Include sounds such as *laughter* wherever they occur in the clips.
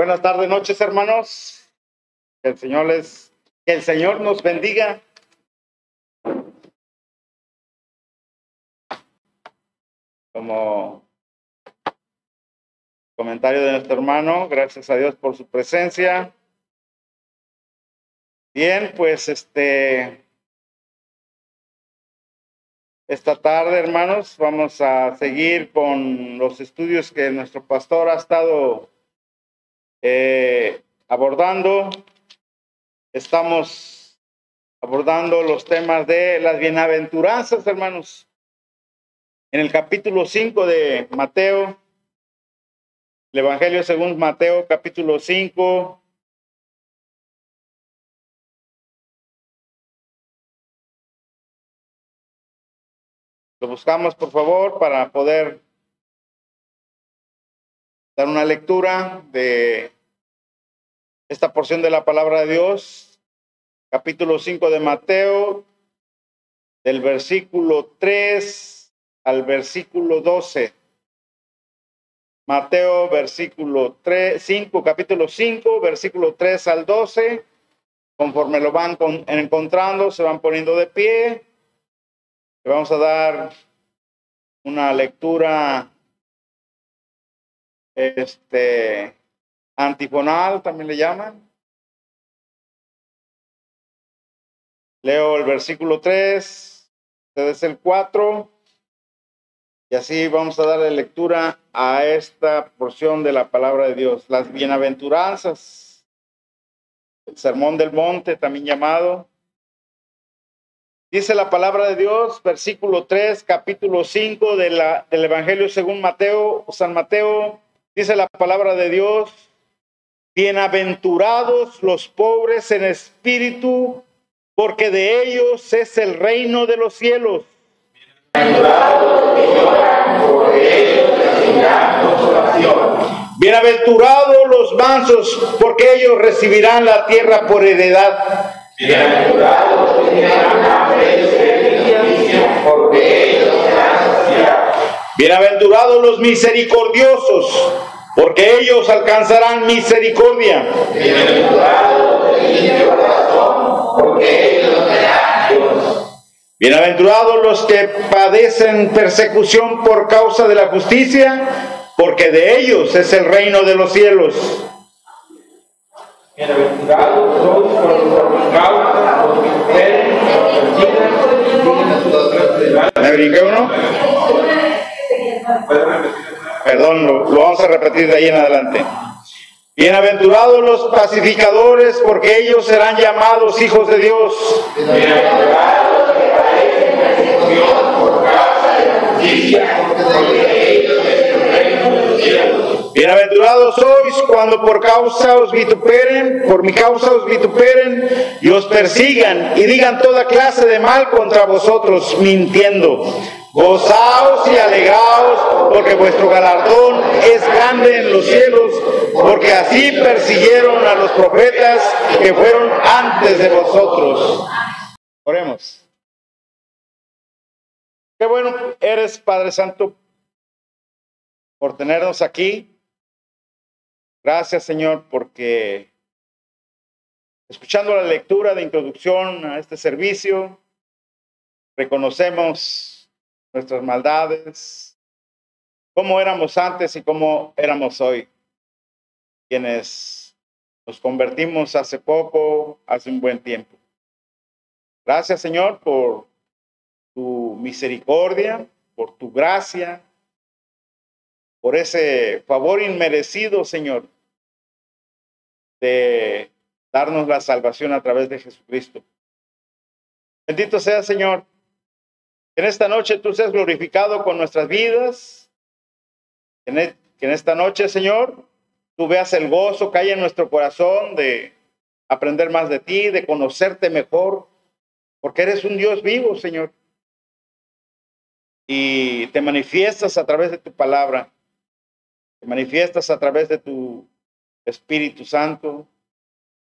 Buenas tardes, noches, hermanos. Que el Señor les, que el Señor nos bendiga. Como comentario de nuestro hermano, gracias a Dios por su presencia. Bien, pues este esta tarde, hermanos, vamos a seguir con los estudios que nuestro pastor ha estado eh, abordando. Estamos abordando los temas de las bienaventuranzas, hermanos. En el capítulo 5 de Mateo, el Evangelio según Mateo, capítulo 5, Lo buscamos, por favor, para poder dar una lectura de esta porción de la palabra de Dios, capítulo 5 de Mateo, del versículo 3 al versículo 12. Mateo, versículo 3, 5, capítulo 5, versículo 3 al 12. Conforme lo van encontrando, se van poniendo de pie le vamos a dar una lectura este antifonal, también le llaman. Leo el versículo 3, ustedes el 4, y así vamos a darle lectura a esta porción de la palabra de Dios, las bienaventuranzas, el sermón del monte, también llamado, Dice la palabra de Dios, versículo 3, capítulo 5 de la, del Evangelio según Mateo, San Mateo, dice la palabra de Dios, bienaventurados los pobres en espíritu, porque de ellos es el reino de los cielos. Bienaventurados los mansos, porque ellos recibirán la tierra por heredad. Bienaventurados los misericordiosos, porque ellos alcanzarán misericordia. Bienaventurados Bienaventurados los que padecen persecución por causa de la justicia, porque de ellos es el reino de los cielos. Bienaventurados por causa ¿Me brinqué uno? Perdón, lo, vamos a repetir de ahí en adelante. Bienaventurados los pacificadores, porque ellos serán llamados hijos de Dios. Bienaventurados que Dios por causa de justicia, porque ellos es reino de los cielos. Bienaventurados sois cuando por causa os vituperen, por mi causa os vituperen y os persigan y digan toda clase de mal contra vosotros, mintiendo. Gozaos y alegraos, porque vuestro galardón es grande en los cielos, porque así persiguieron a los profetas que fueron antes de vosotros. Oremos. Qué bueno eres, Padre Santo, por tenernos aquí. Gracias, Señor, porque escuchando la lectura de introducción a este servicio, reconocemos nuestras maldades, cómo éramos antes y cómo éramos hoy, quienes nos convertimos hace poco, hace un buen tiempo. Gracias Señor por tu misericordia, por tu gracia, por ese favor inmerecido, Señor, de darnos la salvación a través de Jesucristo. Bendito sea, Señor, en esta noche tú seas glorificado con nuestras vidas. E, que en esta noche, Señor, tú veas el gozo que hay en nuestro corazón de aprender más de ti, de conocerte mejor, porque eres un Dios vivo, Señor. Y te manifiestas a través de tu palabra, te manifiestas a través de tu Espíritu Santo,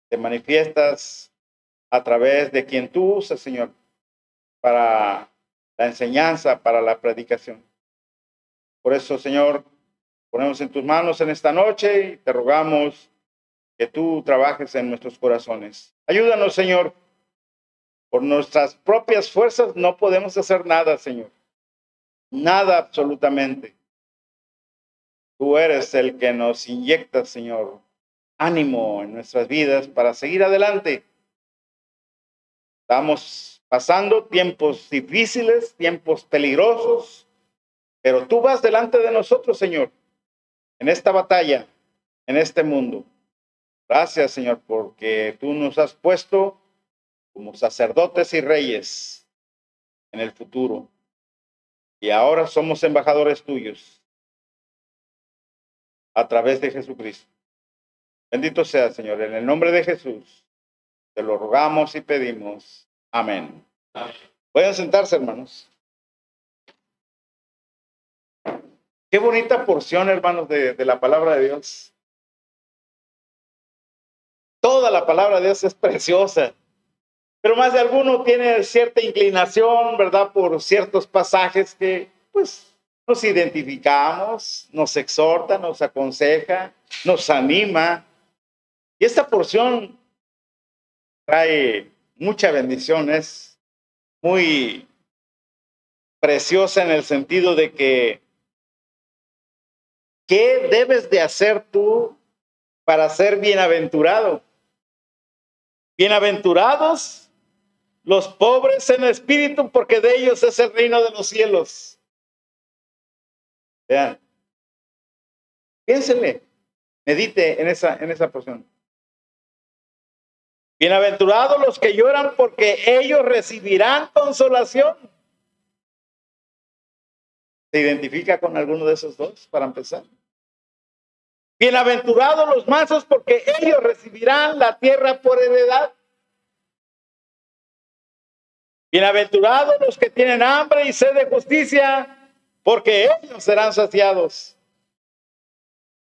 te manifiestas a través de quien tú usas, Señor, para la enseñanza para la predicación. Por eso, Señor, ponemos en tus manos en esta noche y te rogamos que tú trabajes en nuestros corazones. Ayúdanos, Señor. Por nuestras propias fuerzas no podemos hacer nada, Señor. Nada absolutamente. Tú eres el que nos inyecta, Señor, ánimo en nuestras vidas para seguir adelante. Estamos pasando tiempos difíciles, tiempos peligrosos, pero tú vas delante de nosotros, Señor, en esta batalla, en este mundo. Gracias, Señor, porque tú nos has puesto como sacerdotes y reyes en el futuro. Y ahora somos embajadores tuyos a través de Jesucristo. Bendito sea, Señor, en el nombre de Jesús. Te lo rogamos y pedimos. Amén. Pueden sentarse, hermanos. Qué bonita porción, hermanos, de, de la palabra de Dios. Toda la palabra de Dios es preciosa, pero más de alguno tiene cierta inclinación, ¿verdad? Por ciertos pasajes que, pues, nos identificamos, nos exhorta, nos aconseja, nos anima. Y esta porción trae mucha bendición, es muy preciosa en el sentido de que, ¿qué debes de hacer tú para ser bienaventurado? Bienaventurados los pobres en espíritu, porque de ellos es el reino de los cielos. Vean. Piénsenle, medite en esa, en esa porción. Bienaventurados los que lloran, porque ellos recibirán consolación. ¿Se identifica con alguno de esos dos para empezar? Bienaventurados los mansos porque ellos recibirán la tierra por heredad. Bienaventurados los que tienen hambre y sed de justicia porque ellos serán saciados.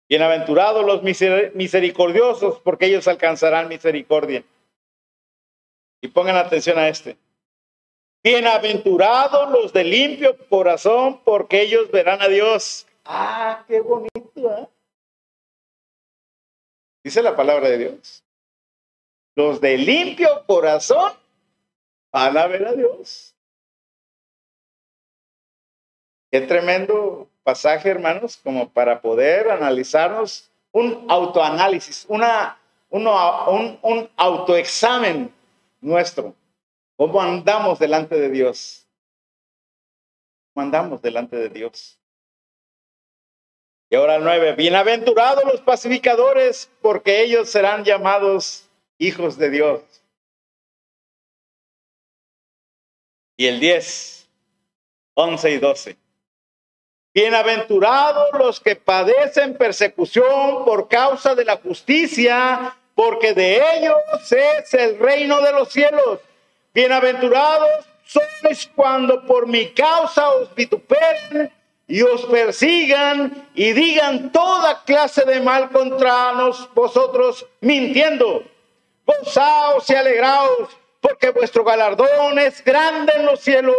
Bienaventurados los misericordiosos porque ellos alcanzarán misericordia. Y pongan atención a este. Bienaventurados los de limpio corazón porque ellos verán a Dios. Ah, qué bonito. ¿eh? Dice la palabra de Dios. Los de limpio corazón van a ver a Dios. Qué tremendo pasaje, hermanos, como para poder analizarnos un autoanálisis, una, uno, un, un autoexamen nuestro. ¿Cómo andamos delante de Dios? ¿Cómo andamos delante de Dios? Y ahora el nueve, bienaventurados los pacificadores, porque ellos serán llamados hijos de Dios. Y el 10, 11 y 12. Bienaventurados los que padecen persecución por causa de la justicia, porque de ellos es el reino de los cielos. Bienaventurados sois cuando por mi causa os vituperen y os persigan y digan toda clase de mal contra nos, vosotros mintiendo. Gozaos y alegraos, porque vuestro galardón es grande en los cielos,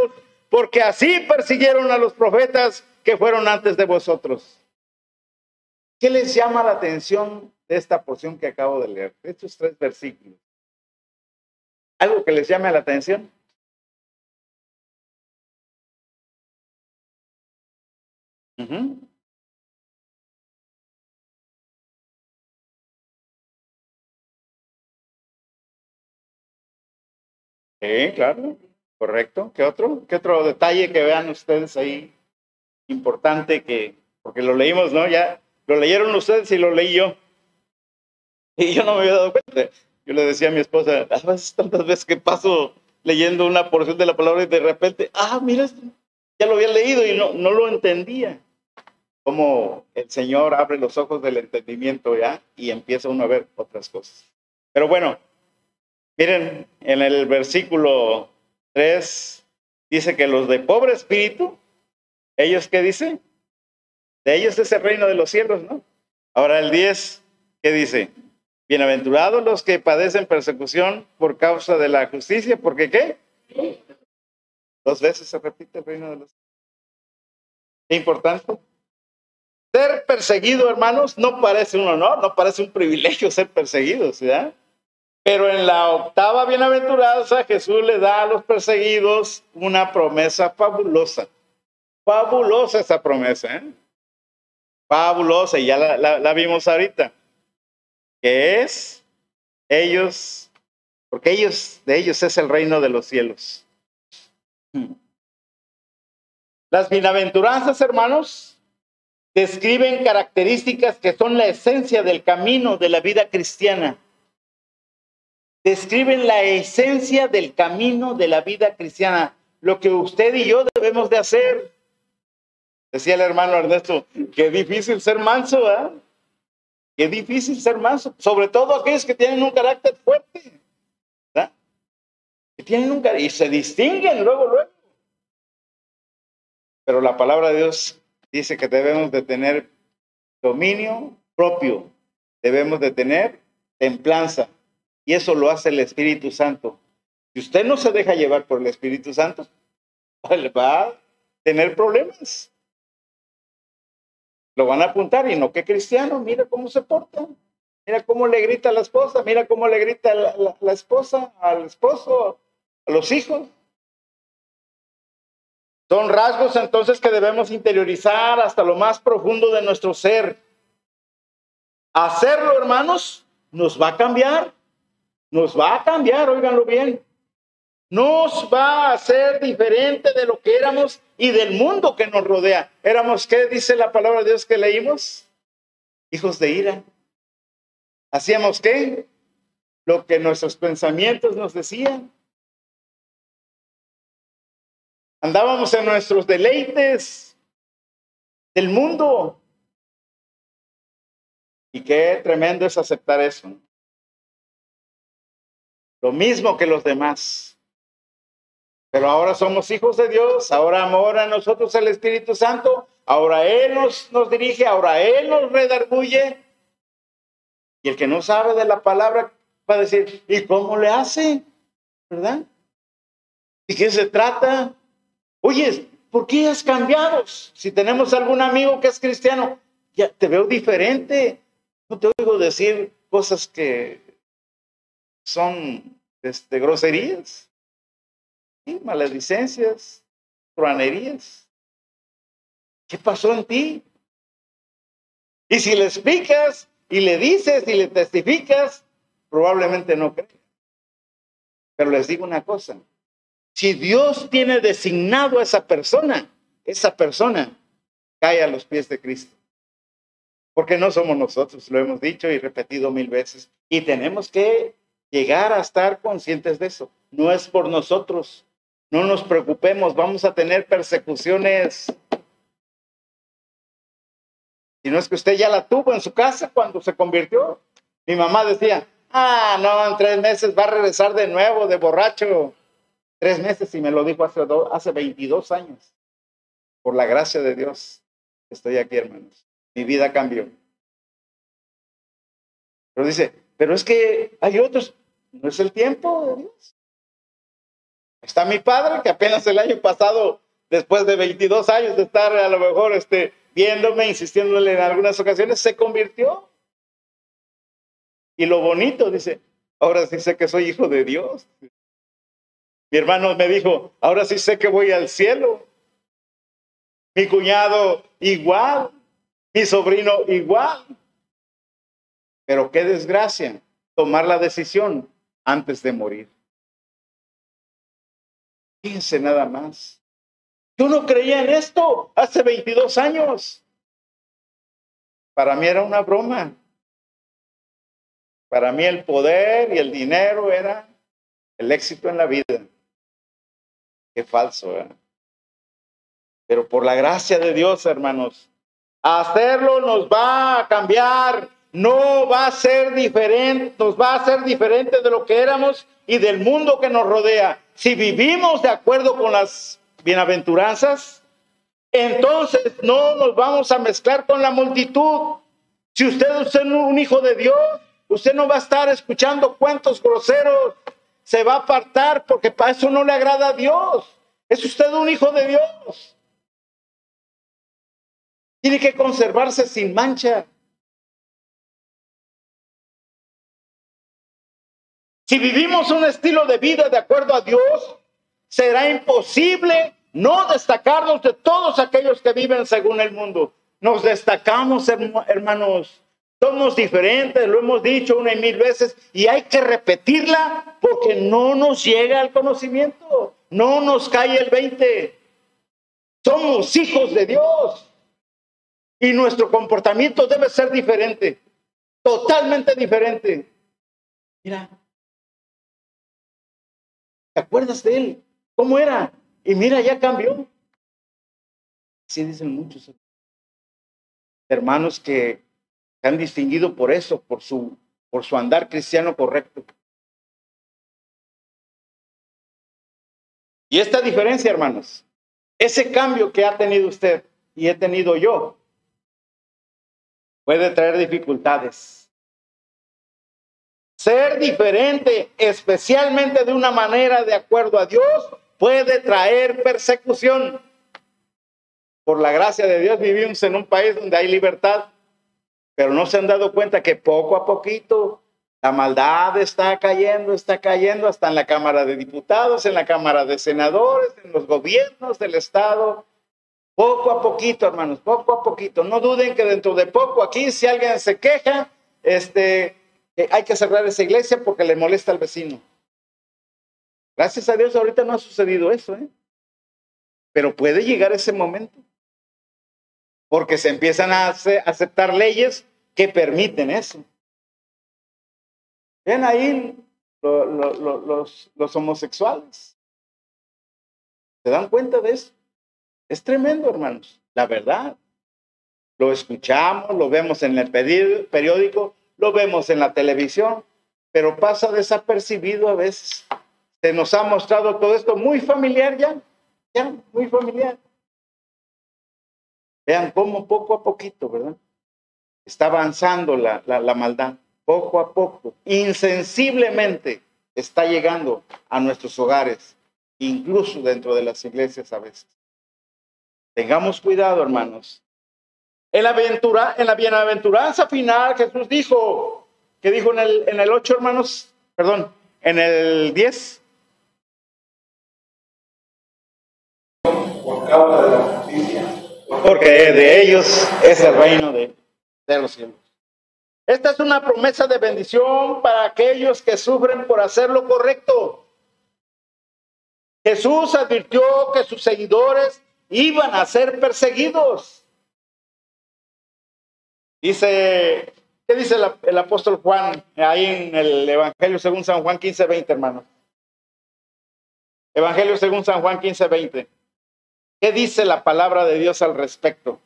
porque así persiguieron a los profetas que fueron antes de vosotros. ¿Qué les llama la atención de esta porción que acabo de leer? Estos tres versículos. ¿Algo que les llame la atención? Sí, claro, correcto. ¿Qué otro? ¿Qué otro detalle que vean ustedes ahí importante que, porque lo leímos, ¿no? Ya lo leyeron ustedes y lo leí yo. *laughs* Y yo no me había dado cuenta. Yo le decía a mi esposa, a veces tantas veces que paso leyendo una porción de la palabra y de repente, ah, mira, ya lo había leído y no, no lo entendía cómo el Señor abre los ojos del entendimiento ya y empieza uno a ver otras cosas. Pero bueno, miren, en el versículo 3 dice que los de pobre espíritu, ellos qué dicen? De ellos es el reino de los cielos, ¿no? Ahora el 10, ¿qué dice? Bienaventurados los que padecen persecución por causa de la justicia, porque qué? Dos veces se repite el reino de los cielos. ¿Qué importante? Ser perseguido, hermanos, no parece un honor, no parece un privilegio ser perseguido, ¿verdad? Pero en la octava bienaventuranza Jesús le da a los perseguidos una promesa fabulosa. Fabulosa esa promesa, ¿eh? Fabulosa, y ya la, la vimos ahorita. Que es ellos, porque ellos, de ellos es el reino de los cielos. Las bienaventuranzas, hermanos, describen características que son la esencia del camino de la vida cristiana describen la esencia del camino de la vida cristiana, lo que usted y yo debemos de hacer. Decía el hermano Ernesto, qué difícil ser manso, ¿eh? Qué difícil ser manso, sobre todo aquellos que tienen un carácter fuerte, ¿verdad? Que tienen un y se distinguen luego, luego. Pero la palabra de Dios dice que debemos de tener dominio propio, debemos de tener templanza, y eso lo hace el Espíritu Santo. Si usted no se deja llevar por el Espíritu Santo, *laughs* va a tener problemas. Lo van a apuntar y no, qué cristiano, mira cómo se porta. Mira cómo le grita a la esposa, mira cómo le grita la, la esposa al esposo, a los hijos. Son rasgos entonces que debemos interiorizar hasta lo más profundo de nuestro ser. Hacerlo, hermanos, nos va a cambiar. Nos va a cambiar, óiganlo bien. Nos va a hacer diferente de lo que éramos y del mundo que nos rodea. Éramos, ¿qué dice la palabra de Dios que leímos? Hijos de ira. ¿Hacíamos qué? Lo que nuestros pensamientos nos decían. Andábamos en nuestros deleites del mundo. Y qué tremendo es aceptar eso lo mismo que los demás. Pero ahora somos hijos de Dios, ahora amor a nosotros el Espíritu Santo, ahora Él nos, nos dirige, ahora Él nos redarguye. Y el que no sabe de la palabra va a decir, ¿y cómo le hace? ¿Verdad? ¿Y qué se trata? Oye, ¿por qué has cambiado? Si tenemos algún amigo que es cristiano, ya te veo diferente. No te oigo decir cosas que son este, groserías, ¿sí? maledicencias, truanerías. ¿Qué pasó en ti? Y si le explicas y le dices y le testificas, probablemente no cree. Pero les digo una cosa, si Dios tiene designado a esa persona, esa persona cae a los pies de Cristo. Porque no somos nosotros, lo hemos dicho y repetido mil veces. Y tenemos que llegar a estar conscientes de eso. No es por nosotros. No nos preocupemos, vamos a tener persecuciones. Si no es que usted ya la tuvo en su casa cuando se convirtió. Mi mamá decía, ah, no, en tres meses va a regresar de nuevo, de borracho. Tres meses y me lo dijo hace, hace 22 años. Por la gracia de Dios, estoy aquí, hermanos. Mi vida cambió. Pero dice, pero es que hay otros, no es el tiempo de Dios. Está mi padre, que apenas el año pasado, después de 22 años de estar a lo mejor este, viéndome, insistiéndole en algunas ocasiones, se convirtió. Y lo bonito, dice, ahora sí sé que soy hijo de Dios. Mi hermano me dijo, ahora sí sé que voy al cielo. Mi cuñado igual, mi sobrino igual. Pero qué desgracia tomar la decisión antes de morir. Fíjense nada más. Yo no creía en esto hace 22 años. Para mí era una broma. Para mí el poder y el dinero era el éxito en la vida. Qué falso, ¿eh? Pero por la gracia de Dios, hermanos, hacerlo nos va a cambiar no va a ser diferente, nos va a ser diferente de lo que éramos y del mundo que nos rodea. Si vivimos de acuerdo con las bienaventuranzas, entonces no nos vamos a mezclar con la multitud. Si usted es un hijo de Dios, usted no va a estar escuchando cuentos groseros, se va a apartar porque para eso no le agrada a Dios. Es usted un hijo de Dios. Tiene que conservarse sin mancha. Si vivimos un estilo de vida de acuerdo a Dios, será imposible no destacarnos de todos aquellos que viven según el mundo. Nos destacamos, hermanos. Somos diferentes, lo hemos dicho una y mil veces, y hay que repetirla porque no nos llega el conocimiento, no nos cae el 20. Somos hijos de Dios y nuestro comportamiento debe ser diferente, totalmente diferente. Mira, ¿te acuerdas de él? ¿Cómo era? Y mira, ya cambió. Así dicen muchos hermanos que se han distinguido por eso, por su, por su andar cristiano correcto. Y esta diferencia, hermanos, ese cambio que ha tenido usted y he tenido yo, puede traer dificultades. Ser diferente, especialmente de una manera de acuerdo a Dios, puede traer persecución. Por la gracia de Dios vivimos en un país donde hay libertad, pero no se han dado cuenta que poco a poquito la maldad está cayendo, está cayendo hasta en la Cámara de Diputados, en la Cámara de Senadores, en los gobiernos del Estado. Poco a poquito, hermanos, poco a poquito. No duden que dentro de poco aquí, si alguien se queja, este, hay que cerrar esa iglesia porque le molesta al vecino. Gracias a Dios ahorita no ha sucedido eso, ¿eh? Pero puede llegar ese momento. Porque se empiezan a aceptar leyes que permiten eso. Ven ahí los, los homosexuales. ¿Se dan cuenta de eso? Es tremendo, hermanos, la verdad. Lo escuchamos, lo vemos en el periódico, lo vemos en la televisión, pero pasa desapercibido a veces. Se nos ha mostrado todo esto muy familiar ya, ya, muy familiar. Vean cómo poco a poquito, ¿verdad? Está avanzando la, la, maldad, poco a poco, insensiblemente está llegando a nuestros hogares, incluso dentro de las iglesias a veces. Tengamos cuidado, hermanos. En la, aventura, en la bienaventuranza final, Jesús dijo, que dijo en el, en el 8, hermanos, perdón, en el 10, por causa de la justicia. Porque de ellos es el reino de, de los cielos. Esta es una promesa de bendición para aquellos que sufren por hacer lo correcto. Jesús advirtió que sus seguidores iban a ser perseguidos. Dice, ¿qué dice el, el, apóstol Juan ahí en el Evangelio según San Juan 15, 20, hermano? Evangelio según San Juan 15, 20. ¿Qué dice la palabra de Dios al respecto?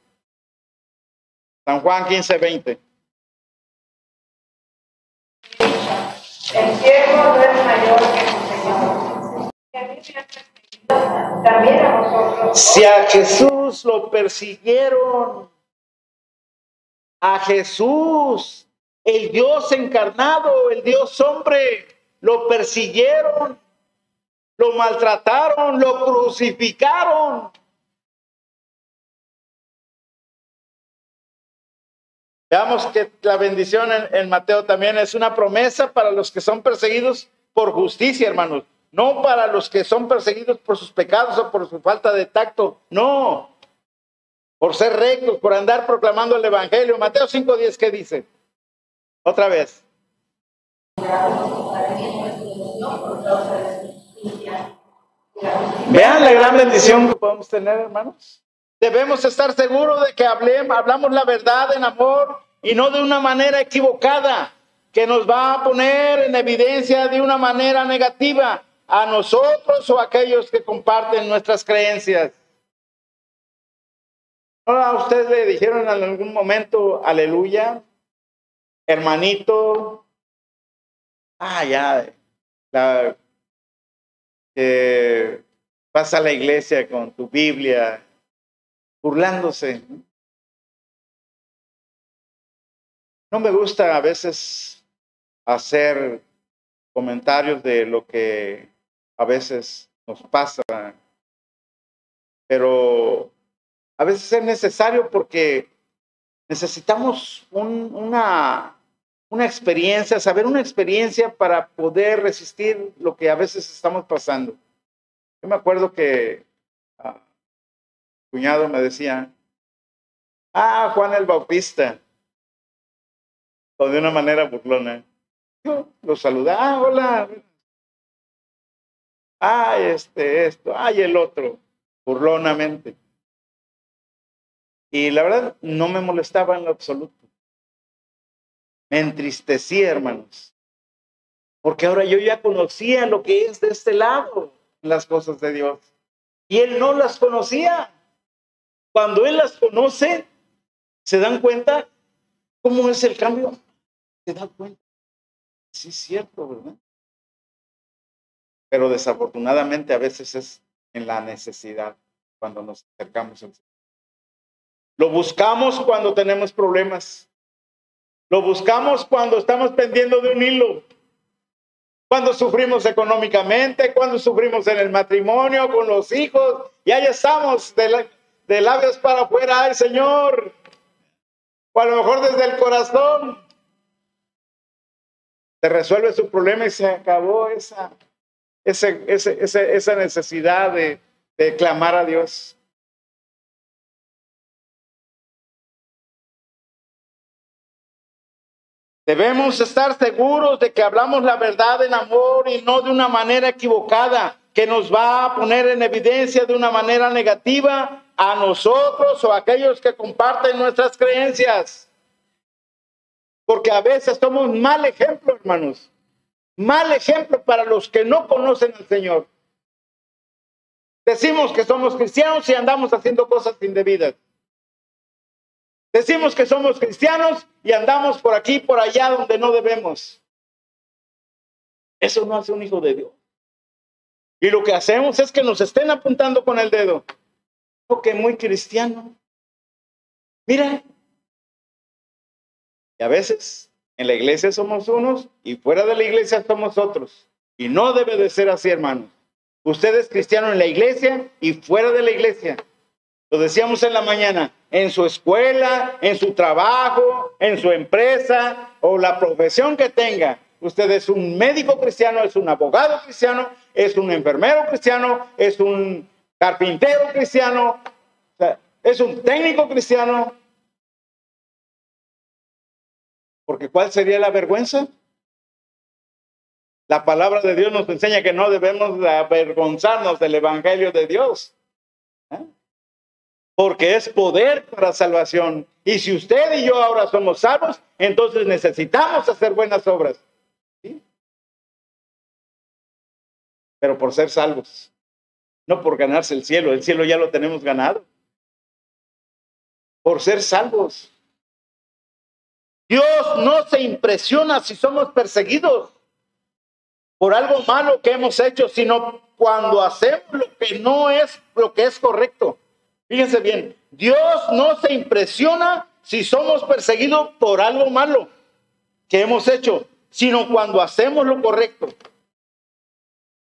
San Juan 15, 20. El siervo no es mayor que su Señor. También a nosotros. Si a Jesús lo persiguieron, a Jesús, el Dios encarnado, el Dios hombre, lo persiguieron, lo maltrataron, lo crucificaron. Veamos que la bendición en, Mateo también es una promesa para los que son perseguidos por justicia, hermanos. No para los que son perseguidos por sus pecados o por su falta de tacto. No. Por ser rectos, por andar proclamando el Evangelio. Mateo 5.10, ¿qué dice? Otra vez. Vean la gran bendición que podemos tener, hermanos. Debemos estar seguros de que hablemos, hablamos la verdad en amor y no de una manera equivocada, que nos va a poner en evidencia de una manera negativa a nosotros o a aquellos que comparten nuestras creencias. ¿A usted le dijeron en algún momento, aleluya, hermanito? Ah, ya, la, que vas a la iglesia con tu Biblia, burlándose. No me gusta a veces hacer comentarios de lo que a veces nos pasa, pero a veces es necesario porque necesitamos una, una experiencia, saber una experiencia para poder resistir lo que a veces estamos pasando. Yo me acuerdo que uh, cuñado me decía, ah, Juan el Bautista, o de una manera burlona. Yo lo saludaba, ah, hola. Ay, este, esto, ay, el otro, burlonamente. Y la verdad, no me molestaba en lo absoluto. Me entristecía, hermanos. Porque ahora yo ya conocía lo que es de este lado, las cosas de Dios. Y él no las conocía. Cuando él las conoce, se dan cuenta cómo es el cambio. Se dan cuenta. Sí, es cierto, ¿verdad? Pero desafortunadamente a veces es en la necesidad cuando nos acercamos al Señor. Lo buscamos cuando tenemos problemas. Lo buscamos cuando estamos pendiendo de un hilo. Cuando sufrimos económicamente, cuando sufrimos en el matrimonio, con los hijos, y ahí estamos de, de labios para afuera, ay Señor. O a lo mejor desde el corazón. Se resuelve su problema y se acabó esa, esa necesidad de, de clamar a Dios. Debemos estar seguros de que hablamos la verdad en amor y no de una manera equivocada, que nos va a poner en evidencia de una manera negativa a nosotros o a aquellos que comparten nuestras creencias. Porque a veces somos mal ejemplo, hermanos. Mal ejemplo para los que no conocen al Señor. Decimos que somos cristianos y andamos haciendo cosas indebidas. Decimos que somos cristianos y andamos por aquí, por allá donde no debemos. Eso no hace un hijo de Dios. Y lo que hacemos es que nos estén apuntando con el dedo. Que muy cristiano. Mira. Y a veces en la iglesia somos unos y fuera de la iglesia somos otros. Y no debe de ser así, hermanos. Usted es cristiano en la iglesia y fuera de la iglesia. Lo decíamos en la mañana, en su escuela, en su trabajo, en su empresa o la profesión que tenga. Usted es un médico cristiano, es un abogado cristiano, es un enfermero cristiano, es un carpintero cristiano, es un técnico cristiano. Porque ¿cuál sería la vergüenza? La palabra de Dios nos enseña que no debemos avergonzarnos del Evangelio de Dios. ¿Eh? Porque es poder para salvación. Y si usted y yo ahora somos salvos, entonces necesitamos hacer buenas obras. Pero por ser salvos, no por ganarse el cielo, el cielo ya lo tenemos ganado. Por ser salvos. Dios no se impresiona si somos perseguidos por algo malo que hemos hecho, sino cuando hacemos lo que no es lo que es correcto. Fíjense bien, Dios no se impresiona si somos perseguidos por algo malo que hemos hecho, sino cuando hacemos lo correcto.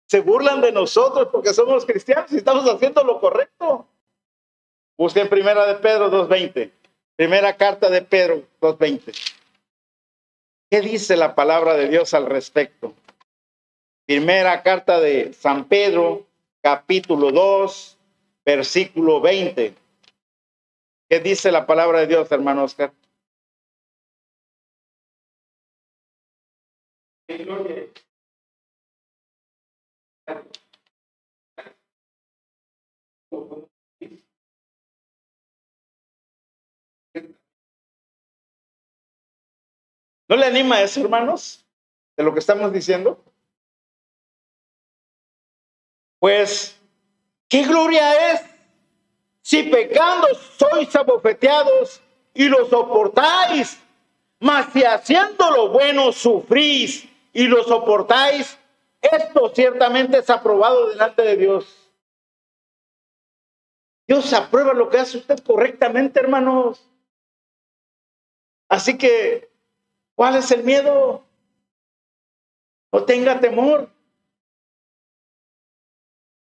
Se burlan de nosotros porque somos cristianos y estamos haciendo lo correcto. Busquen primera de Pedro 2.20. Primera carta de Pedro 2.20. ¿Qué dice la palabra de Dios al respecto? Primera carta de San Pedro, capítulo 2, versículo 20. ¿Qué dice la palabra de Dios, hermano Oscar? ¿No le anima eso, hermanos? De lo que estamos diciendo. Pues ¿Qué gloria es si pecando sois abofeteados y lo soportáis? Mas si haciendo lo bueno sufrís y lo soportáis, esto ciertamente es aprobado delante de Dios. Dios aprueba lo que hace usted correctamente, hermanos. Así que, ¿cuál es el miedo? No tenga temor.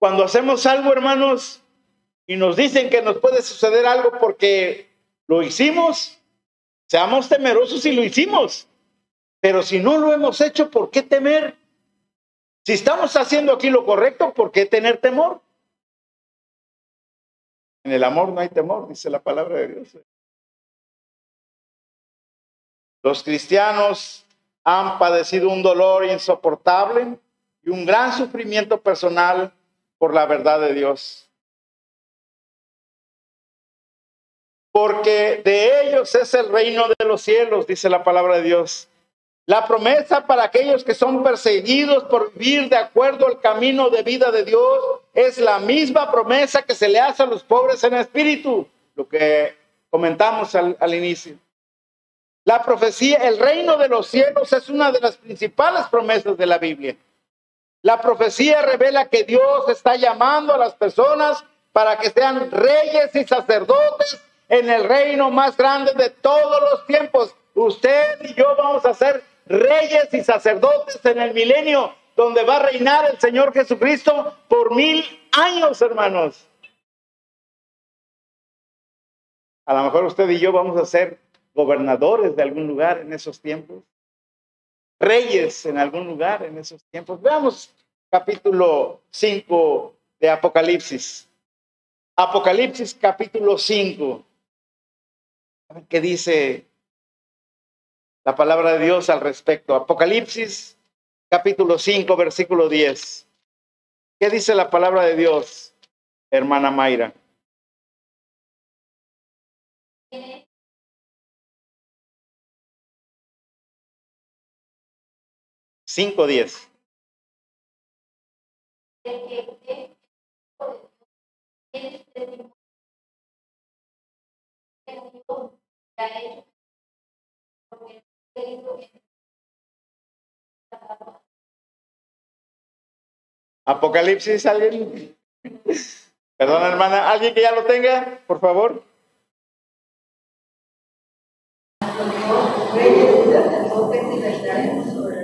Cuando hacemos algo, hermanos, y nos dicen que nos puede suceder algo porque lo hicimos, Seamos temerosos si lo hicimos. Pero si no lo hemos hecho, ¿por qué temer? Si estamos haciendo aquí lo correcto, ¿por qué tener temor? En el amor no hay temor, dice la palabra de Dios. Los cristianos han padecido un dolor insoportable y un gran sufrimiento personal por la verdad de Dios. Porque de ellos es el reino de los cielos, dice la palabra de Dios. La promesa para aquellos que son perseguidos por vivir de acuerdo al camino de vida de Dios es la misma promesa que se le hace a los pobres en espíritu, lo que comentamos al, al inicio. La profecía, el reino de los cielos es una de las principales promesas de la Biblia. La profecía revela que Dios está llamando a las personas para que sean reyes y sacerdotes en el reino más grande de todos los tiempos. Usted y yo vamos a ser reyes y sacerdotes en el milenio, donde va a reinar el Señor Jesucristo por mil años, hermanos. A lo mejor usted y yo vamos a ser gobernadores de algún lugar en esos tiempos, reyes en algún lugar en esos tiempos. Veamos capítulo 5 de Apocalipsis. Apocalipsis capítulo 5. ¿Qué dice la palabra de Dios al respecto. Apocalipsis capítulo 5, versículo 10. ¿Qué dice la palabra de Dios, hermana Mayra? Cinco diez. Apocalipsis, alguien. Perdón, hermana, alguien que ya lo tenga, por favor.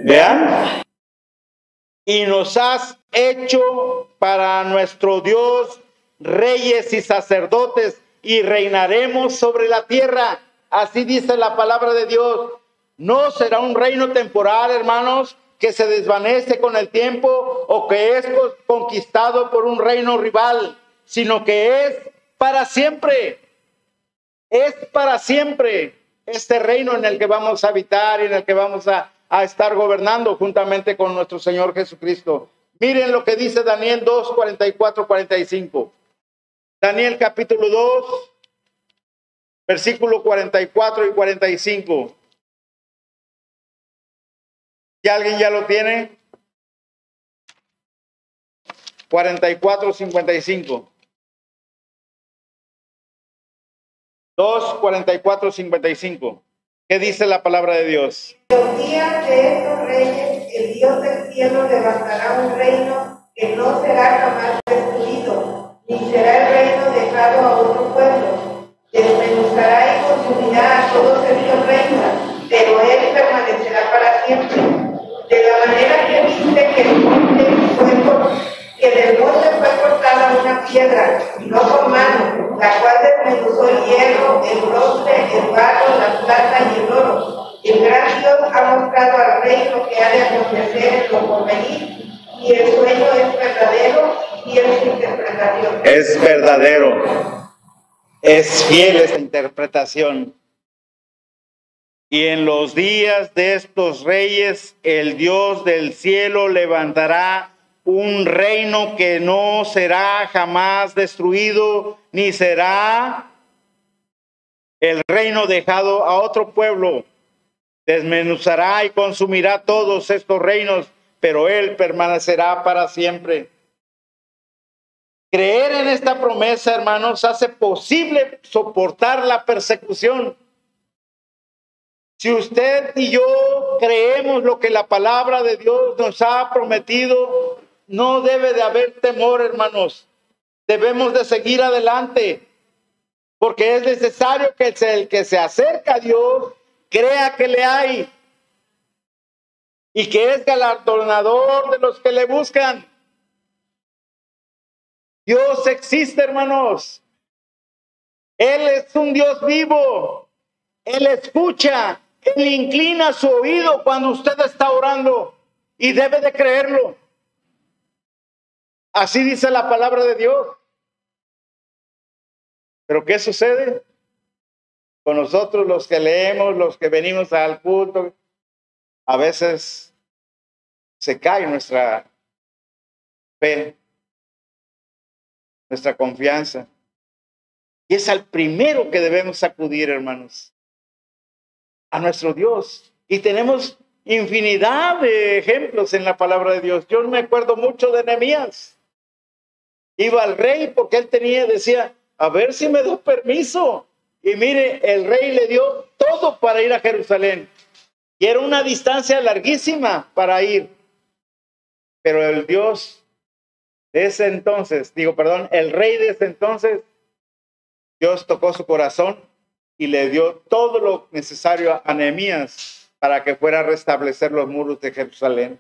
Vean. Y nos has hecho para nuestro Dios reyes y sacerdotes y reinaremos sobre la tierra. Así dice la palabra de Dios. No será un reino temporal, hermanos, que se desvanece con el tiempo o que es conquistado por un reino rival, sino que es para siempre. Es para siempre este reino en el que vamos a habitar y en el que vamos a, a estar gobernando juntamente con nuestro Señor Jesucristo. Miren lo que dice Daniel 2, 44, 45. Daniel capítulo 2, versículo 44 y 45. ¿Y alguien ya lo tiene? 44, 55. 2, 44, 55. ¿Qué dice la palabra de Dios? Los días de estos reyes, el Dios del cielo levantará un reino que no será jamás destruido, ni será el reino dejado a otro pueblo. Desmenuzará y consumirá a todos estos reinos, pero él permanecerá para siempre de la manera que viste que, fue que del monte fue cortada una piedra, no con mano, la cual desmenuzó el hierro, el bronce, el barro, la plata y el oro. El gran Dios ha mostrado al rey lo que ha de acontecer en lo porvenir, y el sueño es verdadero y es su interpretación. Es verdadero. Es fiel esta interpretación. Y en los días de estos reyes, el Dios del cielo levantará un reino que no será jamás destruido, ni será el reino dejado a otro pueblo. Desmenuzará y consumirá todos estos reinos, pero Él permanecerá para siempre. Creer en esta promesa, hermanos, hace posible soportar la persecución si usted y yo creemos lo que la palabra de Dios nos ha prometido, no debe de haber temor, hermanos. Debemos de seguir adelante, porque es necesario que el que se acerca a Dios crea que le hay y que es galardonador de los que le buscan. Dios existe, hermanos. Él es un Dios vivo. Él escucha, Él inclina su oído cuando usted está orando y debe de creerlo. Así dice la palabra de Dios. Pero ¿qué sucede? Con nosotros los que leemos, los que venimos al culto, a veces se cae nuestra fe, nuestra confianza. Y es al primero que debemos acudir, hermanos, a nuestro Dios. Y tenemos infinidad de ejemplos en la palabra de Dios. Yo me acuerdo mucho de Nehemías. Iba al rey porque él tenía, decía, a ver si me da permiso. Y mire, el rey le dio todo para ir a Jerusalén. Y era una distancia larguísima para ir. Pero el Dios de ese entonces, digo, perdón, el rey de ese entonces, Dios tocó su corazón y le dio todo lo necesario a Nehemías para que fuera a restablecer los muros de Jerusalén.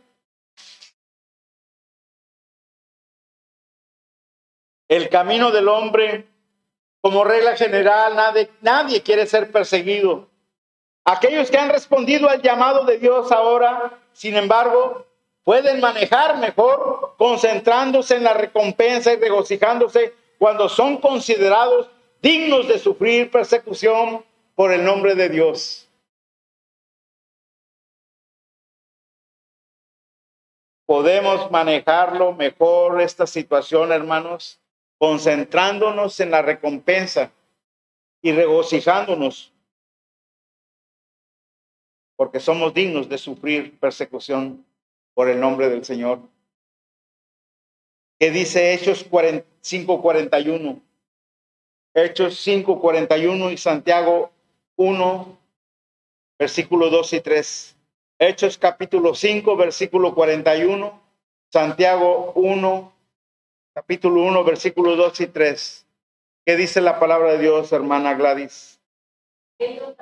El camino del hombre, como regla general, nadie, nadie quiere ser perseguido. Aquellos que han respondido al llamado de Dios ahora, sin embargo, pueden manejar mejor concentrándose en la recompensa y regocijándose cuando son considerados dignos de sufrir persecución por el nombre de Dios. Podemos manejarlo mejor esta situación, hermanos, concentrándonos en la recompensa y regocijándonos porque somos dignos de sufrir persecución por el nombre del Señor. ¿Qué dice Hechos 5:41? Hechos 5:41 y Santiago 1, versículo 2 y 3. Hechos capítulo 5, versículo 41, Santiago 1, capítulo 1, versículo 2 y 3. ¿Qué dice la palabra de Dios, hermana Gladys? Ellos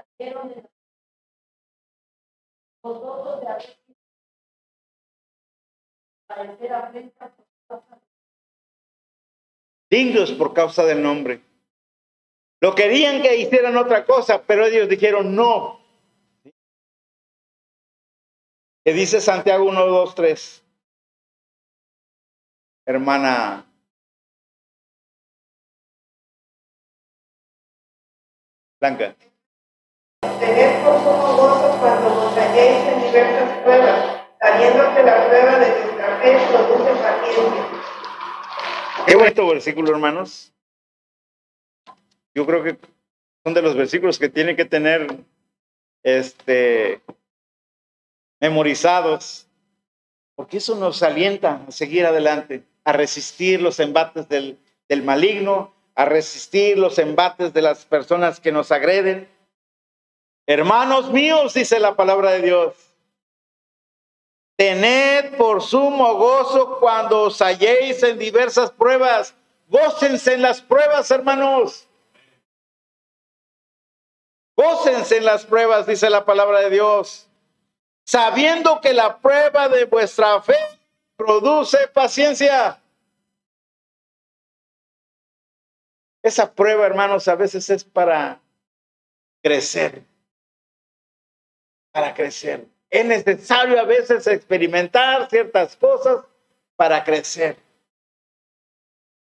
dignos por causa del nombre. Lo querían que hicieran otra cosa, pero ellos dijeron no. ¿Qué dice Santiago 1, 2, 3? Hermana Blanca. Tener por sumo gozo cuando nos halléis en diversas pruebas, sabiendo que la prueba de nuestra fe produce paciencia. Qué bonito versículo, hermanos. Yo creo que son de los versículos que tienen que tener este memorizados, porque eso nos alienta a seguir adelante, a resistir los embates del, del maligno, a resistir los embates de las personas que nos agreden, Hermanos míos, dice la palabra de Dios, tened por sumo gozo cuando os halléis en diversas pruebas. Gócense en las pruebas, hermanos. Gócense en las pruebas, dice la palabra de Dios, sabiendo que la prueba de vuestra fe produce paciencia. Esa prueba, hermanos, a veces es para crecer para crecer. Es necesario a veces experimentar ciertas cosas para crecer.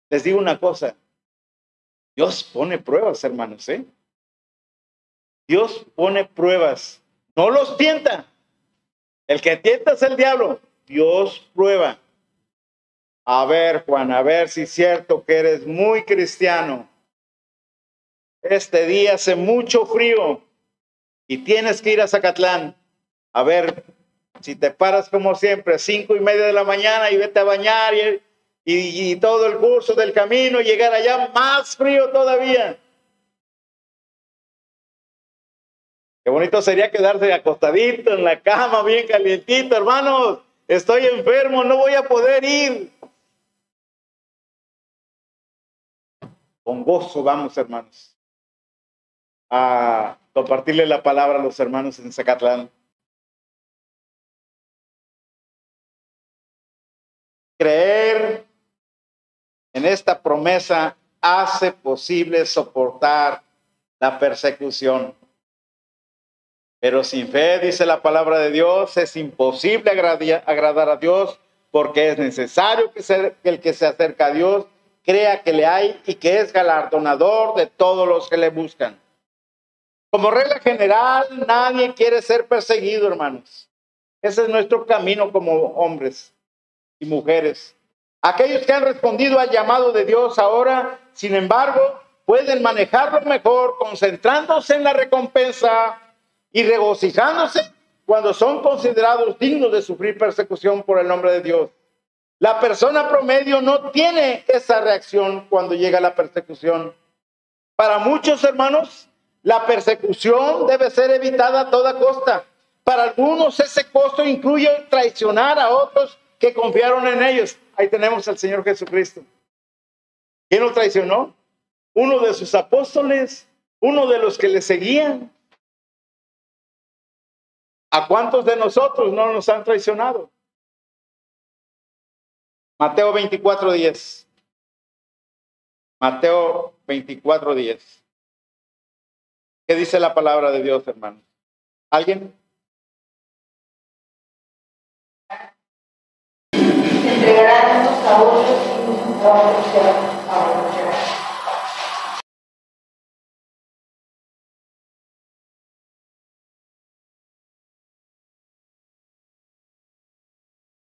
Les digo una cosa, Dios pone pruebas, hermanos, ¿eh? Dios pone pruebas, no los tienta. El que tienta es el diablo, Dios prueba. A ver, Juan, a ver si es cierto que eres muy cristiano. Este día hace mucho frío y tienes que ir a Zacatlán, a ver si te paras como siempre, cinco y media de la mañana y vete a bañar y, y, todo el curso del camino, llegar allá más frío todavía. Qué bonito sería quedarse acostadito en la cama, bien calientito, hermanos. Estoy enfermo, no voy a poder ir. Con gozo vamos, hermanos, a compartirle la palabra a los hermanos en Zacatlán. Creer en esta promesa hace posible soportar la persecución. Pero sin fe, dice la palabra de Dios, es imposible agradar a Dios porque es necesario que, el que se acerca a Dios crea que le hay y que es galardonador de todos los que le buscan. Como regla general, nadie quiere ser perseguido, hermanos. Ese es nuestro camino como hombres y mujeres. Aquellos que han respondido al llamado de Dios ahora, sin embargo, pueden manejarlo mejor concentrándose en la recompensa y regocijándose cuando son considerados dignos de sufrir persecución por el nombre de Dios. La persona promedio no tiene esa reacción cuando llega la persecución. Para muchos hermanos, la persecución debe ser evitada a toda costa. Para algunos ese costo incluye traicionar a otros que confiaron en ellos. Ahí tenemos al Señor Jesucristo. ¿Quién lo traicionó? Uno de sus apóstoles, uno de los que le seguían. ¿A cuántos de nosotros no nos han traicionado? Mateo 24, 10. Mateo 24, 10. ¿Qué dice la palabra de Dios, hermano? ¿Alguien? entregarán a otros y a otros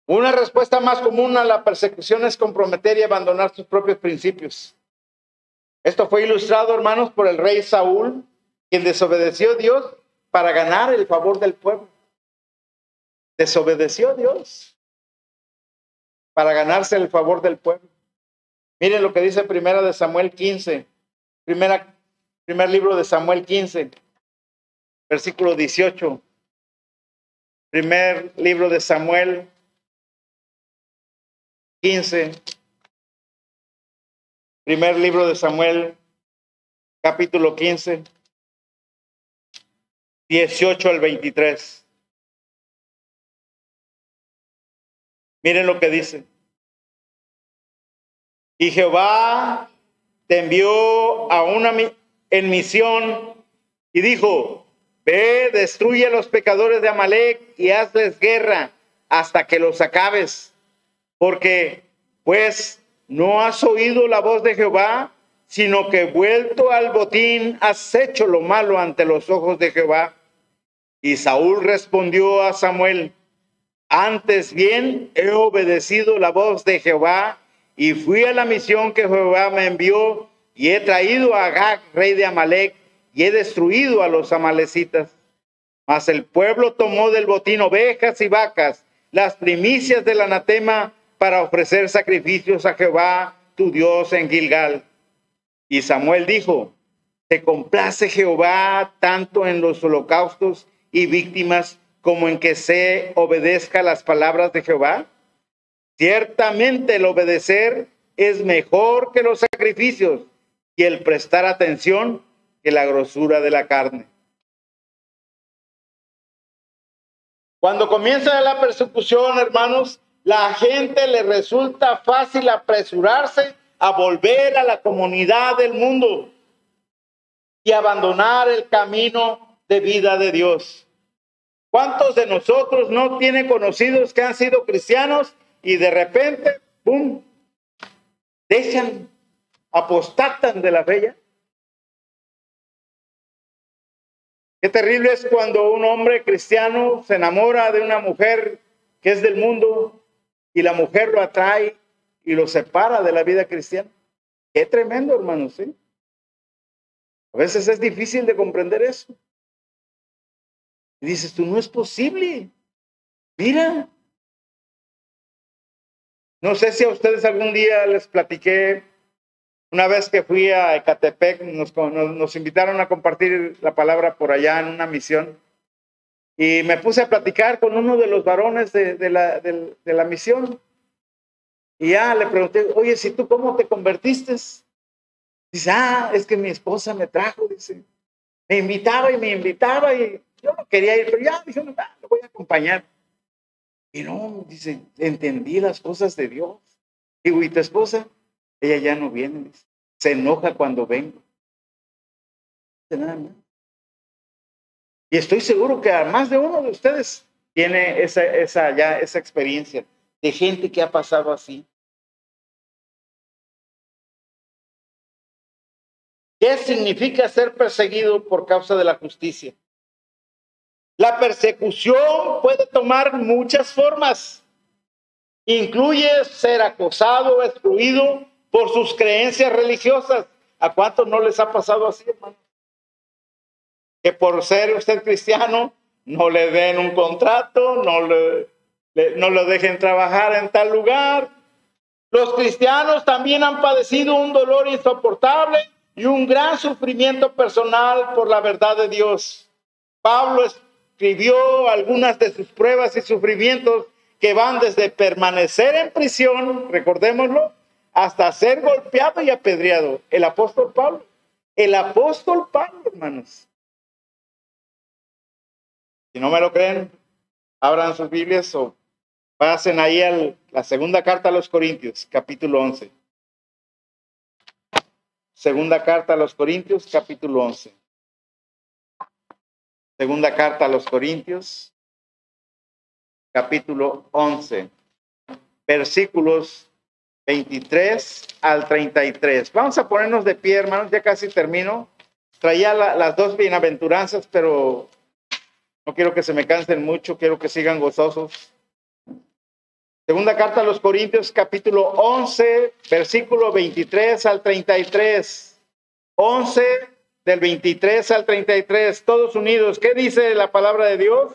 Una respuesta más común a la persecución es comprometer y abandonar sus propios principios. Esto fue ilustrado, hermanos, por el rey Saúl, quien desobedeció a Dios para ganar el favor del pueblo. Desobedeció a Dios para ganarse el favor del pueblo. Miren lo que dice primera de Samuel 15, primera, primer libro de Samuel 15, versículo 18. Primer libro de Samuel 15. Primer libro de Samuel, capítulo 15, 18 al 23. Miren lo que dice. Y Jehová te envió a una en misión y dijo, ve, destruye a los pecadores de Amalek y hazles guerra hasta que los acabes porque pues no has oído la voz de Jehová, sino que vuelto al botín has hecho lo malo ante los ojos de Jehová. Y Saúl respondió a Samuel, antes bien he obedecido la voz de Jehová y fui a la misión que Jehová me envió y he traído a Agag, rey de Amalek, y he destruido a los amalecitas. Mas el pueblo tomó del botín ovejas y vacas, las primicias del anatema, para ofrecer sacrificios a Jehová, tu Dios, en Gilgal. Y Samuel dijo, ¿te complace Jehová tanto en los holocaustos y víctimas como en que se obedezca las palabras de Jehová? Ciertamente el obedecer es mejor que los sacrificios y el prestar atención que la grosura de la carne. Cuando comienza la persecución, hermanos, la gente le resulta fácil apresurarse a volver a la comunidad del mundo y abandonar el camino de vida de Dios. ¿Cuántos de nosotros no tienen conocidos que han sido cristianos y de repente, ¡pum!, dejan, apostatan de la fe Qué terrible es cuando un hombre cristiano se enamora de una mujer que es del mundo y la mujer lo atrae y lo separa de la vida cristiana. Qué tremendo, hermano, ¿sí? A veces es difícil de comprender eso. Y dices tú, no es posible. Mira. No sé si a ustedes algún día les platiqué, una vez que fui a Ecatepec, nos, nos invitaron a compartir la palabra por allá en una misión. Y me puse a platicar con uno de los varones de, la, de, la, misión. Y ya le pregunté, oye, si tú cómo te convertiste? Dice, ah, es que mi esposa me trajo, dice. Me invitaba y me invitaba y yo no quería ir, pero ya dije, no, lo voy a acompañar. Y no, dice, entendí las cosas de Dios. Digo, ¿y tu esposa? Ella ya no viene, dice. Se enoja cuando vengo. Dice nada. Y estoy seguro que a más de uno de ustedes tiene esa, esa, ya, esa experiencia de gente que ha pasado así. ¿Qué significa ser perseguido por causa de la justicia? La persecución puede tomar muchas formas. Incluye ser acosado, excluido por sus creencias religiosas. ¿A cuántos no les ha pasado así, hermano? Que por ser usted cristiano no le den un contrato, no le, no lo dejen trabajar en tal lugar. Los cristianos también han padecido un dolor insoportable y un gran sufrimiento personal por la verdad de Dios. Pablo escribió algunas de sus pruebas y sufrimientos que van desde permanecer en prisión, recordémoslo, hasta ser golpeado y apedreado. El apóstol Pablo, el apóstol Pablo, hermanos. Si no me lo creen, abran sus Biblias o pasen ahí a la segunda carta a los Corintios, capítulo 11. Segunda carta a los Corintios, capítulo 11. Segunda carta a los Corintios, capítulo 11, versículos 23 al 33. Vamos a ponernos de pie, hermanos, ya casi termino. Traía las dos bienaventuranzas, pero no quiero que se me cansen mucho, quiero que sigan gozosos. Segunda carta a los Corintios, capítulo 11, versículo 23 al 33. 11 del 23 al 33, todos unidos. ¿Qué dice la palabra de Dios?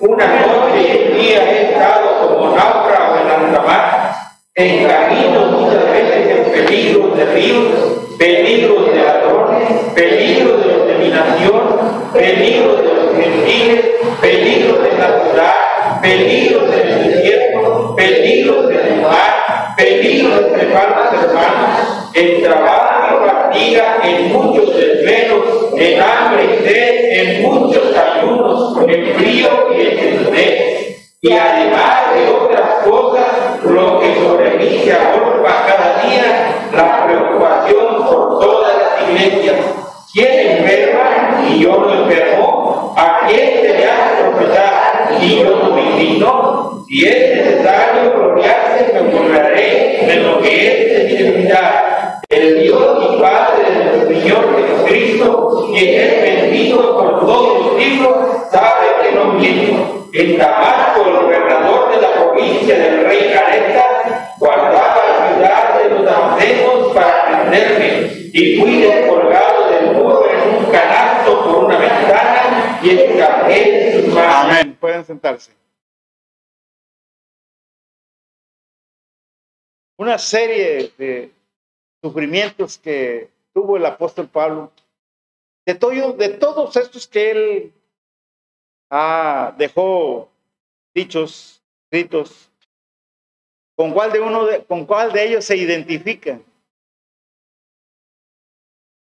Una noche y un día he estado como náufrago en alta mar, en camino muchas veces en peligros de ríos, peligros de ladrones, peligros de dominación, peligros de los gentiles, peligros de la ciudad, peligros del desierto, peligros del mar, peligros de faltas hermanos, en trabajo y fatiga, en muchos desvelos, en hambre y sed, en muchos ayunos, en frío y en desnudez. Y además de otras cosas, lo que sobre mí se cada día, la preocupación por todas las iglesias. Serie de sufrimientos que tuvo el apóstol Pablo, de, todo, de todos estos que él ah, dejó dichos, escritos, ¿con cuál, de uno de, ¿con cuál de ellos se identifica?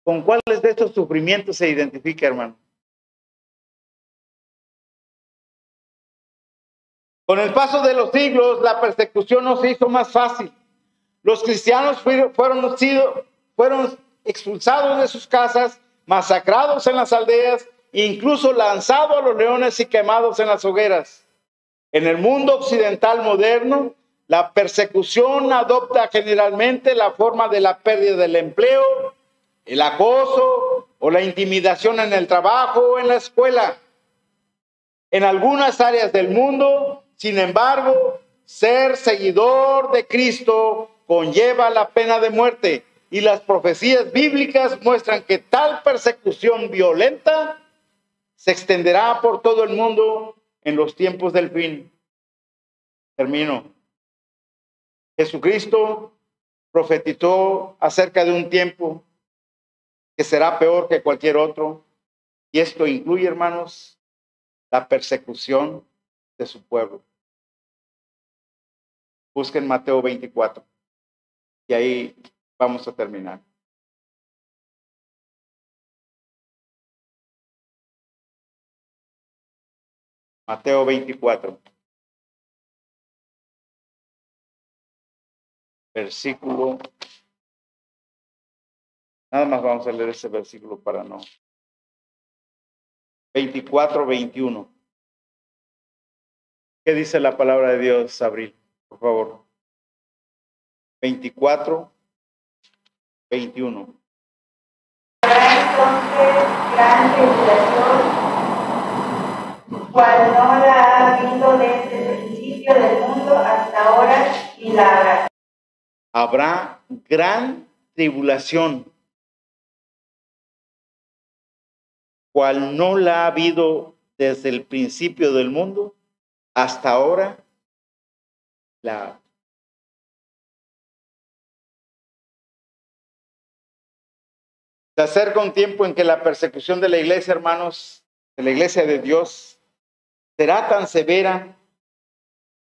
¿Con cuáles de estos sufrimientos se identifica, hermano? Con el paso de los siglos, la persecución no se hizo más fácil. Los cristianos fueron, fueron, expulsados de sus casas, masacrados en las aldeas, incluso lanzados a los leones y quemados en las hogueras. En el mundo occidental moderno, la persecución adopta generalmente la forma de la pérdida del empleo, el acoso o la intimidación en el trabajo o en la escuela. En algunas áreas del mundo, sin embargo, ser seguidor de Cristo conlleva la pena de muerte y las profecías bíblicas muestran que tal persecución violenta se extenderá por todo el mundo en los tiempos del fin. Termino. Jesucristo profetizó acerca de un tiempo que será peor que cualquier otro. Y esto incluye, hermanos, la persecución de su pueblo. Busquen Mateo 24 y ahí vamos a terminar. Mateo 24. Versículo. Nada más vamos a leer ese versículo para no. 24, 21. ¿Qué dice la palabra de Dios, Abril? Por favor. 24, 21. entonces gran tribulación cual no la ha habido desde el principio del mundo hasta ahora y la habrá. Habrá gran tribulación, cual no la ha habido desde el principio del mundo hasta ahora la Se acerca un tiempo en que la persecución de la iglesia, hermanos, de la iglesia de Dios, será tan severa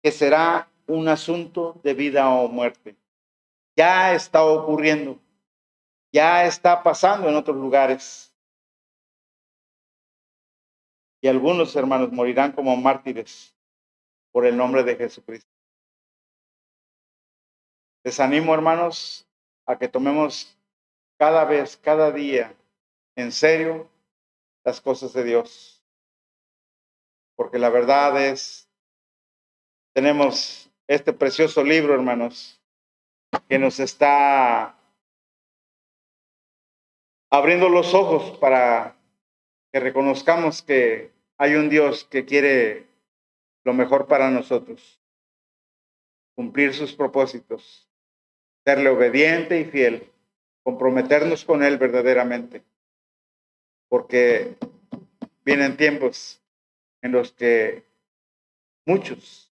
que será un asunto de vida o muerte. Ya está ocurriendo, ya está pasando en otros lugares. Y algunos hermanos morirán como mártires por el nombre de Jesucristo. Les animo, hermanos, a que tomemos cada vez, cada día, en serio las cosas de Dios. Porque la verdad es, tenemos este precioso libro, hermanos, que nos está abriendo los ojos para que reconozcamos que hay un Dios que quiere lo mejor para nosotros, cumplir sus propósitos, serle obediente y fiel, comprometernos con Él verdaderamente, porque vienen tiempos en los que muchos,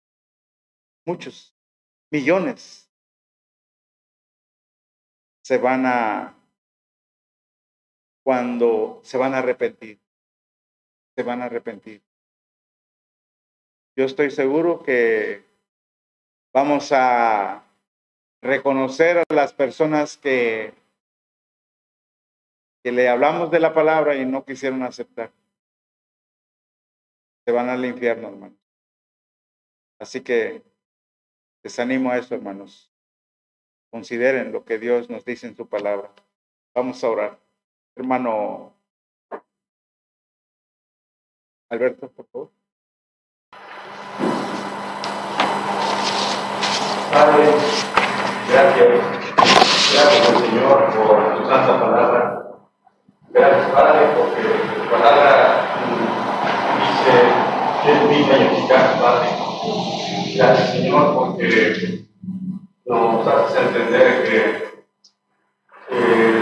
muchos, millones se van a, cuando se van a arrepentir, se van a arrepentir. Yo estoy seguro que vamos a reconocer a las personas que, que le hablamos de la palabra y no quisieron aceptar se van al infierno, hermanos. Así que les animo a eso, hermanos. Consideren lo que Dios nos dice en su palabra. Vamos a orar. Hermano Alberto, por favor. Padre, gracias. Gracias Señor por su santa palabra. Gracias, Padre, porque tu palabra que es viva y Padre. Gracias, Señor, porque nos haces entender que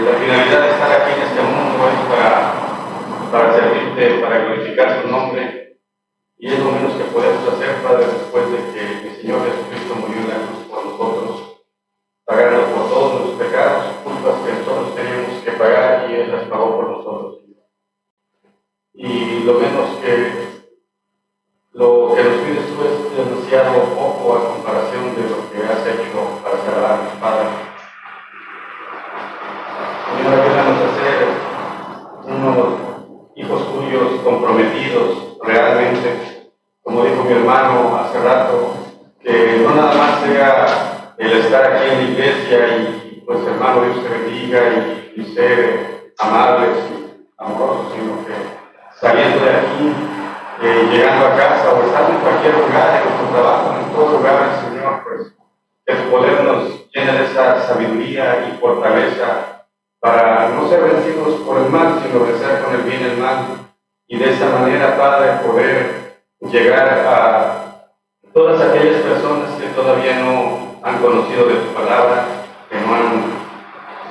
la finalidad de estar aquí en este mundo es para, para servirte, para glorificar tu nombre. Y es lo menos que podemos hacer, Padre, después de que el Señor Jesucristo murió en la cruz por nosotros, pagando Y lo menos que lo que nos pides tú es demasiado poco a comparación de lo que has hecho para salvarnos, Padre. Señor, ayúdanos a ser unos hijos tuyos comprometidos realmente, como dijo mi hermano hace rato, que no nada más sea el estar aquí en la iglesia y pues hermano Dios te bendiga y, y ser amables y amorosos, sino que saliendo de aquí eh, llegando a casa o estando en cualquier lugar, en nuestro trabajo, en todo lugar, Señor, pues que tu poder nos llene de esa sabiduría y fortaleza para no ser vencidos por el mal, sino vencer con el bien el mal. Y de esa manera, Padre, poder llegar a todas aquellas personas que todavía no han conocido de tu palabra, que no han,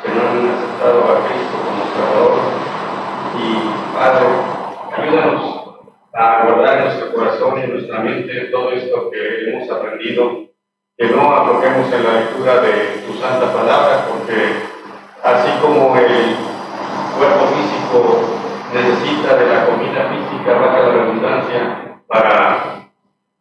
que no han aceptado a Cristo como Salvador. Y Padre, ayúdanos a guardar nuestro corazón y nuestra mente todo esto que hemos aprendido, que no aflojemos en la lectura de tu santa palabra, porque así como el cuerpo físico necesita de la comida física, baja la redundancia, para,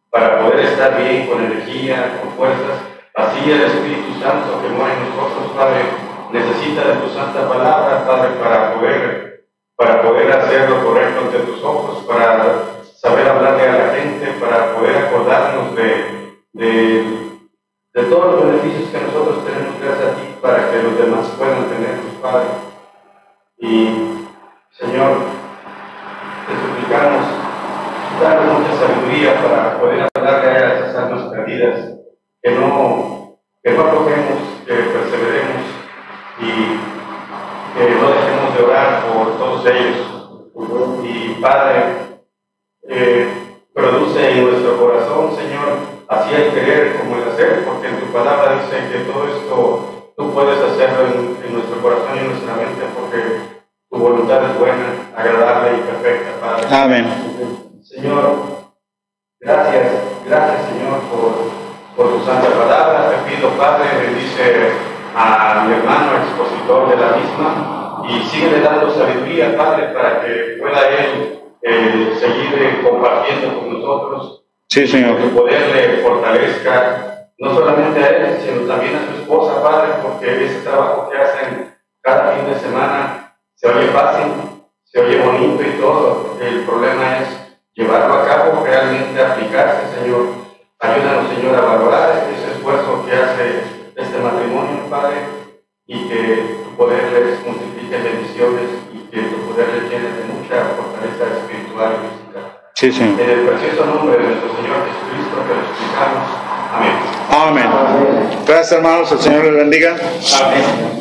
para poder estar bien, con energía, con fuerzas. Así el Espíritu Santo que mora en nosotros, Padre, necesita de tu santa palabra, Padre, para poder, para poder hacer lo correcto ante tus ojos, para saber hablarle a la gente, para poder acordarnos de, de, de todos los beneficios que nosotros tenemos gracias a ti, para que los demás puedan tener, Padre. Y, Señor, te suplicamos, danos mucha sabiduría para poder hablarle a esas almas perdidas, que no, que no aflojemos, que perseveremos y que no dejemos de orar por ellos. Y Padre, eh, produce en nuestro corazón, Señor, así el querer como el hacer, porque en tu palabra dice que todo esto tú puedes hacerlo en, en nuestro corazón y en nuestra mente, porque tu voluntad es buena, agradable y perfecta, Padre. Amén. Señor, gracias, gracias, Señor, por, por tu santa palabra. Te pido, Padre, bendice a mi hermano expositor de la misma y sigue dando sabiduría, Padre, para que pueda él eh, seguir compartiendo con nosotros. Sí, Señor. Que tu poder le fortalezca, no solamente a él, sino también a su esposa, Padre, porque ese trabajo que hacen cada fin de semana se oye fácil, se oye bonito y todo. El problema es llevarlo a cabo, realmente aplicarse, Señor. Ayúdanos, Señor, a valorar ese esfuerzo que hace este matrimonio, Padre, y que poder les multiplique bendiciones y que tu poder les llene de mucha fortaleza espiritual y física. Sí, Señor. En el precioso nombre de nuestro Señor Jesucristo que lo explicamos. Amén. Amén. Gracias, hermanos. El Señor les bendiga. Amén.